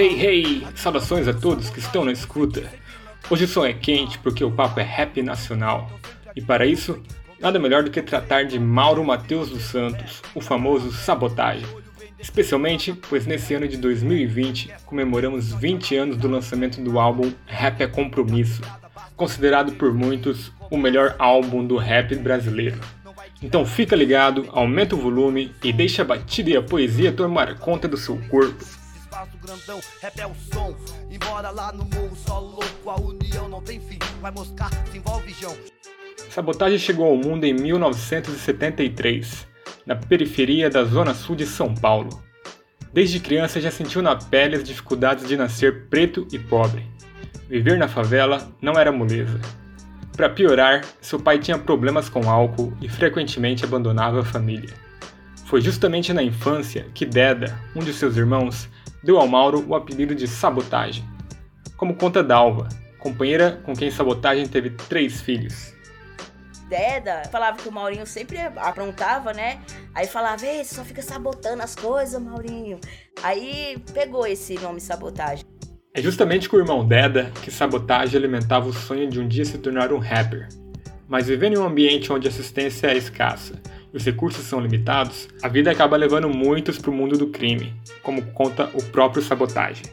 Hey, hey! Saudações a todos que estão na escuta. Hoje o som é quente porque o papo é rap nacional. E para isso, nada melhor do que tratar de Mauro Mateus dos Santos, o famoso Sabotagem. Especialmente pois nesse ano de 2020 comemoramos 20 anos do lançamento do álbum Rap é Compromisso, considerado por muitos o melhor álbum do rap brasileiro. Então fica ligado, aumenta o volume e deixa a batida e a poesia tomar conta do seu corpo. Grandão, rap é o som. Embora lá no morro só louco, a união não tem fim. Vai moscar, se envolve João. Sabotagem chegou ao mundo em 1973, na periferia da zona sul de São Paulo. Desde criança já sentiu na pele as dificuldades de nascer preto e pobre. Viver na favela não era moleza. Para piorar, seu pai tinha problemas com álcool e frequentemente abandonava a família. Foi justamente na infância que Deda, um de seus irmãos, deu ao Mauro o apelido de Sabotagem. Como conta Dalva, companheira com quem Sabotagem teve três filhos. Deda falava que o Maurinho sempre aprontava, né? Aí falava, ei, você só fica sabotando as coisas, Maurinho. Aí pegou esse nome sabotagem. É justamente com o irmão Deda que Sabotagem alimentava o sonho de um dia se tornar um rapper. Mas vivendo em um ambiente onde a assistência é escassa e os recursos são limitados, a vida acaba levando muitos para o mundo do crime, como conta o próprio Sabotagem.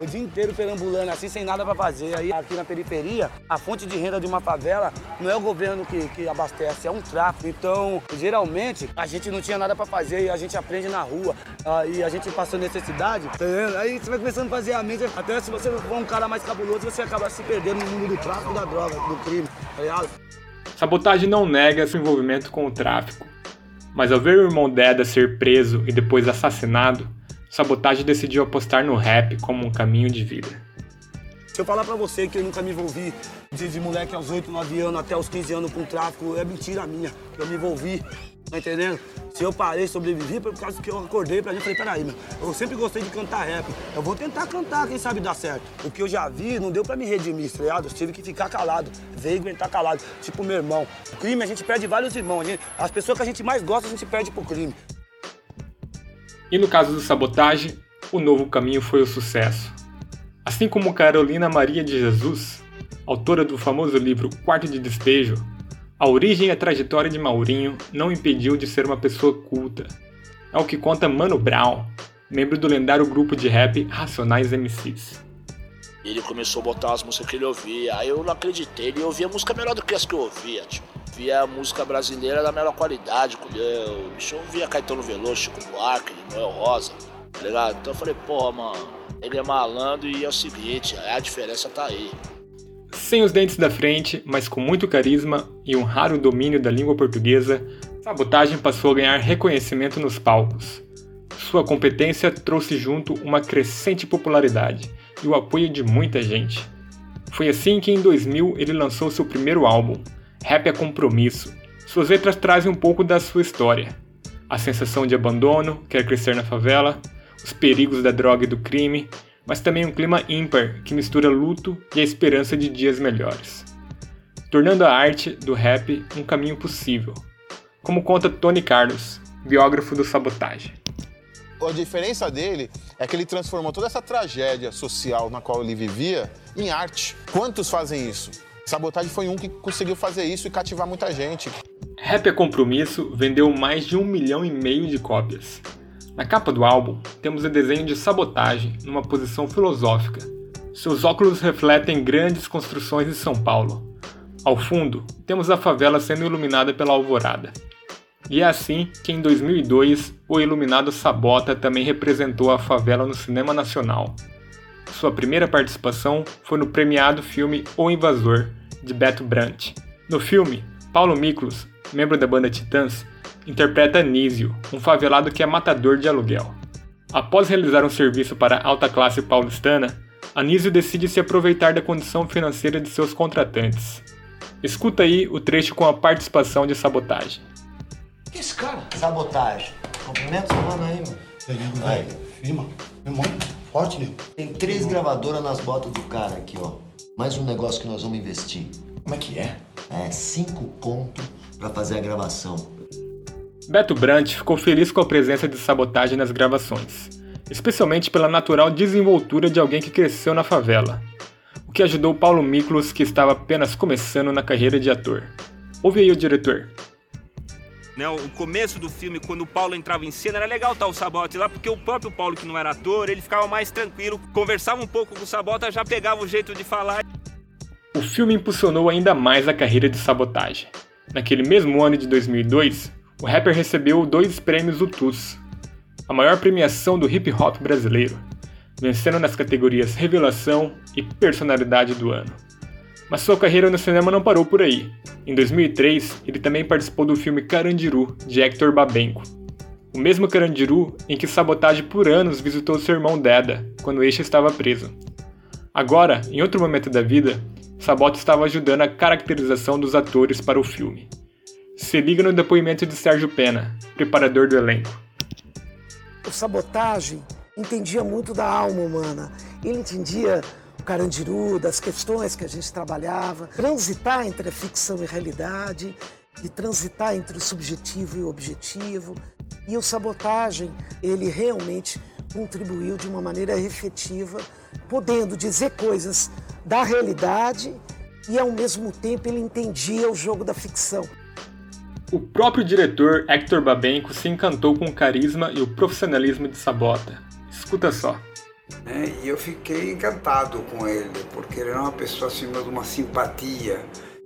O dia inteiro perambulando assim, sem nada para fazer. Aí aqui na periferia, a fonte de renda de uma favela não é o governo que, que abastece, é um tráfico. Então, geralmente, a gente não tinha nada para fazer e a gente aprende na rua. Uh, e a gente passou necessidade, tá vendo? Aí você vai começando a fazer a mente. Até se você for um cara mais cabuloso, você acaba se perdendo no mundo do tráfico, da droga, do crime, tá ligado? Sabotagem não nega seu envolvimento com o tráfico. Mas ao ver o irmão Deda ser preso e depois assassinado, Sabotagem decidiu apostar no rap como um caminho de vida. Se eu falar pra você que eu nunca me envolvi de, de moleque aos 8, 9 anos até os 15 anos com tráfico, é mentira minha. Eu me envolvi, tá entendendo? Se eu parei, sobrevivi, por causa que eu acordei pra mim e falei, peraí, meu, eu sempre gostei de cantar rap. Eu vou tentar cantar, quem sabe dar certo. O que eu já vi não deu pra me redimir, tá ligado? Eu tive que ficar calado, veio aguentar calado. Tipo meu irmão. O crime, a gente perde vários irmãos. Gente, as pessoas que a gente mais gosta, a gente perde pro crime. E no caso do sabotagem, o novo caminho foi o sucesso. Assim como Carolina Maria de Jesus, autora do famoso livro Quarto de Despejo, a origem e a trajetória de Maurinho não impediu de ser uma pessoa culta. É o que conta Mano Brown, membro do lendário grupo de rap Racionais MCs. Ele começou a botar as músicas que ele ouvia, aí eu não acreditei, ele ouvia música melhor do que as que eu ouvia, tipo. Via música brasileira da melhor qualidade, o bicho ouvia Caetano Veloso, Chico Buarque, Noel Rosa, tá ligado? Então eu falei, porra, mano, ele é malandro e é o seguinte, a diferença tá aí. Sem os dentes da frente, mas com muito carisma e um raro domínio da língua portuguesa, Sabotagem passou a ganhar reconhecimento nos palcos. Sua competência trouxe junto uma crescente popularidade e o apoio de muita gente. Foi assim que em 2000 ele lançou seu primeiro álbum, Rap é Compromisso. Suas letras trazem um pouco da sua história. A sensação de abandono, quer crescer na favela, os perigos da droga e do crime, mas também um clima ímpar que mistura luto e a esperança de dias melhores, tornando a arte do rap um caminho possível, como conta Tony Carlos, biógrafo do Sabotagem. A diferença dele é que ele transformou toda essa tragédia social na qual ele vivia em arte. Quantos fazem isso? Sabotagem foi um que conseguiu fazer isso e cativar muita gente. Rap é Compromisso vendeu mais de um milhão e meio de cópias, na capa do álbum, temos o desenho de sabotagem numa posição filosófica. Seus óculos refletem grandes construções de São Paulo. Ao fundo, temos a favela sendo iluminada pela alvorada. E é assim que em 2002 o iluminado Sabota também representou a favela no cinema nacional. Sua primeira participação foi no premiado filme O Invasor, de Beto Brant. No filme, Paulo Miklos, membro da banda Titãs, interpreta Nísio, um favelado que é matador de aluguel. Após realizar um serviço para a alta classe paulistana, Anísio decide se aproveitar da condição financeira de seus contratantes. Escuta aí o trecho com a participação de sabotagem. Que esse cara? Sabotagem. Cumprimento esse mano aí, mano. Aí, firma. Irmão, forte, né? Tem três gravadoras nas botas do cara aqui, ó. Mais um negócio que nós vamos investir. Como é que é? É, cinco conto pra fazer a gravação. Beto Brandt ficou feliz com a presença de sabotagem nas gravações especialmente pela natural desenvoltura de alguém que cresceu na favela, o que ajudou Paulo Miklos, que estava apenas começando na carreira de ator. Ouve aí o diretor. Né, o começo do filme, quando o Paulo entrava em cena, era legal estar o Sabota lá, porque o próprio Paulo, que não era ator, ele ficava mais tranquilo, conversava um pouco com o Sabota, já pegava o jeito de falar. O filme impulsionou ainda mais a carreira de sabotagem. Naquele mesmo ano de 2002, o rapper recebeu dois prêmios UTUS, a maior premiação do hip hop brasileiro, vencendo nas categorias Revelação e Personalidade do Ano. Mas sua carreira no cinema não parou por aí. Em 2003, ele também participou do filme Carandiru, de Hector Babenco. O mesmo Carandiru em que Sabotagem por anos visitou seu irmão Deda, quando este estava preso. Agora, em outro momento da vida, Sabota estava ajudando a caracterização dos atores para o filme. Se liga no depoimento de Sérgio Pena, preparador do elenco. O Sabotagem entendia muito da alma humana. Ele entendia o Carandiru, das questões que a gente trabalhava, transitar entre a ficção e a realidade, e transitar entre o subjetivo e o objetivo. E o Sabotagem, ele realmente contribuiu de uma maneira efetiva, podendo dizer coisas da realidade e ao mesmo tempo ele entendia o jogo da ficção. O próprio diretor Hector Babenco se encantou com o carisma e o profissionalismo de Sabota. Escuta só. É, e eu fiquei encantado com ele, porque ele era uma pessoa assim, de uma simpatia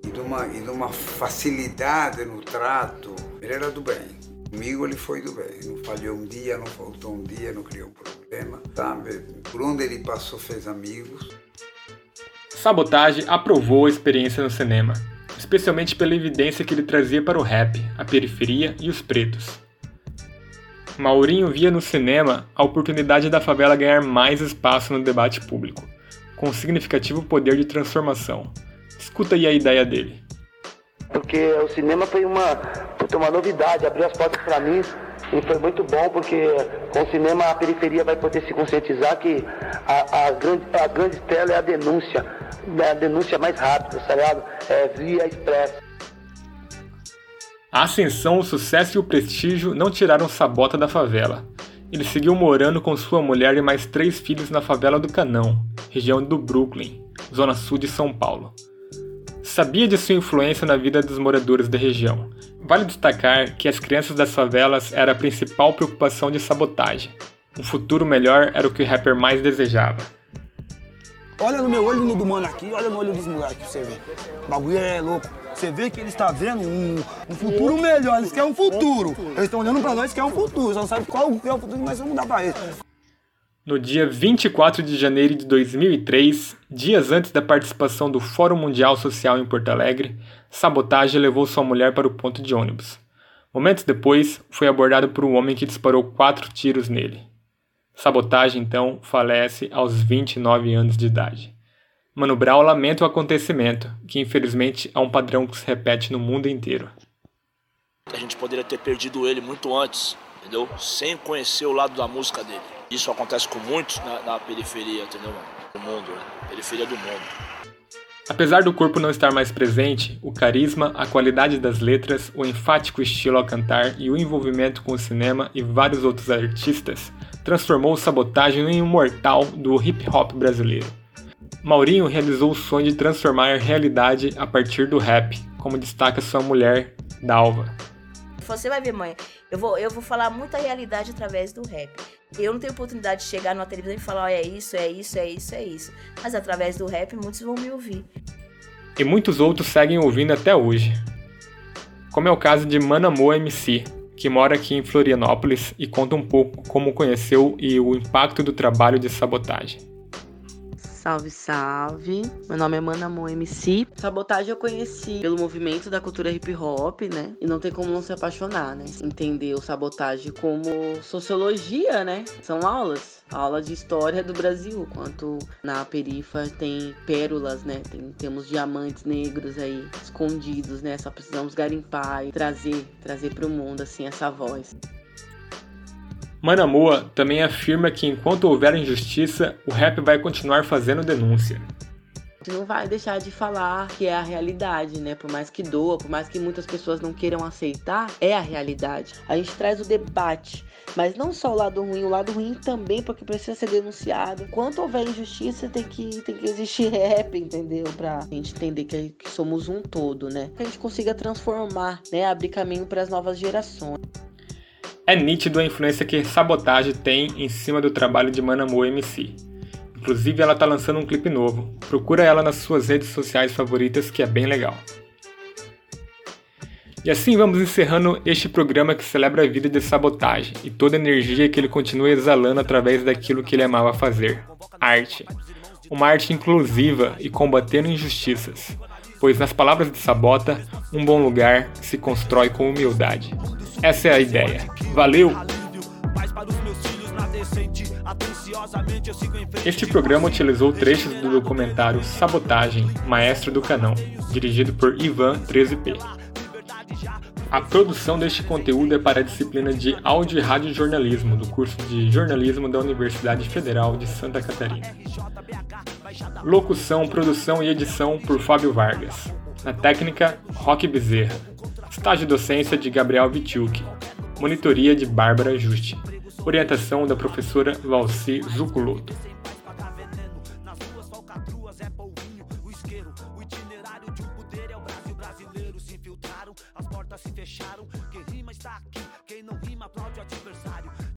e de uma, e de uma facilidade no trato. Ele era do bem. Comigo ele foi do bem. Não falhou um dia, não faltou um dia, não criou um problema, sabe? Por onde ele passou, fez amigos. Sabotage aprovou a experiência no cinema, especialmente pela evidência que ele trazia para o rap, a periferia e os pretos. Maurinho via no cinema a oportunidade da favela ganhar mais espaço no debate público, com significativo poder de transformação. Escuta aí a ideia dele. Porque o cinema foi uma, uma novidade, abriu as portas para mim e foi muito bom porque com o cinema a periferia vai poder se conscientizar que a, a, grande, a grande tela é a denúncia, é a denúncia mais rápida, tá ligado? É via expresso. A ascensão, o sucesso e o prestígio não tiraram Sabota da favela. Ele seguiu morando com sua mulher e mais três filhos na favela do Canão, região do Brooklyn, zona sul de São Paulo. Sabia de sua influência na vida dos moradores da região Vale destacar que as crianças das favelas era a principal preocupação de sabotagem. Um futuro melhor era o que o rapper mais desejava. Olha no meu olho no do mano aqui, olha no olho dos moleques pra você ver. O bagulho é louco. Você vê que eles estão tá vendo um, um, futuro melhor, eles querem um futuro. Eles estão olhando pra nós que é um futuro, só não sabe qual é o futuro nós vamos dar pra eles. No dia 24 de janeiro de 2003, dias antes da participação do Fórum Mundial Social em Porto Alegre, Sabotage levou sua mulher para o ponto de ônibus. Momentos depois, foi abordado por um homem que disparou quatro tiros nele. Sabotage, então, falece aos 29 anos de idade. Mano Brown lamenta o acontecimento, que infelizmente é um padrão que se repete no mundo inteiro. A gente poderia ter perdido ele muito antes, entendeu? Sem conhecer o lado da música dele. Isso acontece com muitos na, na periferia, entendeu? Do mundo, né? periferia do mundo. Apesar do corpo não estar mais presente, o carisma, a qualidade das letras, o enfático estilo ao cantar e o envolvimento com o cinema e vários outros artistas transformou o Sabotagem em um mortal do hip hop brasileiro. Maurinho realizou o sonho de transformar a realidade a partir do rap, como destaca sua mulher, Dalva. Você vai ver, mãe, eu vou, eu vou falar muita realidade através do rap. Eu não tenho oportunidade de chegar numa televisão e falar, oh, é isso, é isso, é isso, é isso. Mas através do rap, muitos vão me ouvir. E muitos outros seguem ouvindo até hoje. Como é o caso de Manamô MC, que mora aqui em Florianópolis e conta um pouco como conheceu e o impacto do trabalho de sabotagem. Salve, salve. Meu nome é Manamon MC. Sabotagem eu conheci pelo movimento da cultura hip hop, né? E não tem como não se apaixonar, né? Entender o sabotagem como sociologia, né? São aulas. Aula de história do Brasil, quanto na perifa tem pérolas, né? Tem, temos diamantes negros aí escondidos, né? Só precisamos garimpar e trazer, trazer para o mundo assim essa voz. Manamoa também afirma que enquanto houver injustiça, o rap vai continuar fazendo denúncia. não vai deixar de falar que é a realidade, né? Por mais que doa, por mais que muitas pessoas não queiram aceitar, é a realidade. A gente traz o debate, mas não só o lado ruim, o lado ruim também, porque precisa ser denunciado. Enquanto houver injustiça, tem que, tem que existir rap, entendeu? Pra gente entender que, que somos um todo, né? Que a gente consiga transformar, né? Abrir caminho para as novas gerações. É nítido a influência que Sabotagem tem em cima do trabalho de Manamô MC. Inclusive, ela tá lançando um clipe novo. Procura ela nas suas redes sociais favoritas, que é bem legal. E assim vamos encerrando este programa que celebra a vida de sabotagem e toda a energia que ele continua exalando através daquilo que ele amava fazer: arte. Uma arte inclusiva e combatendo injustiças, pois, nas palavras de Sabota, um bom lugar se constrói com humildade. Essa é a ideia. Valeu! Este programa utilizou trechos do documentário Sabotagem, Maestro do Canão, dirigido por Ivan 13P. A produção deste conteúdo é para a disciplina de Áudio e Rádio Jornalismo do curso de Jornalismo da Universidade Federal de Santa Catarina. Locução, produção e edição por Fábio Vargas. Na técnica, Roque Bezerra. Estágio docência de Gabriel Vitiuk. Monitoria de Bárbara Juste. Orientação da professora Valci Zuculoto. fecharam,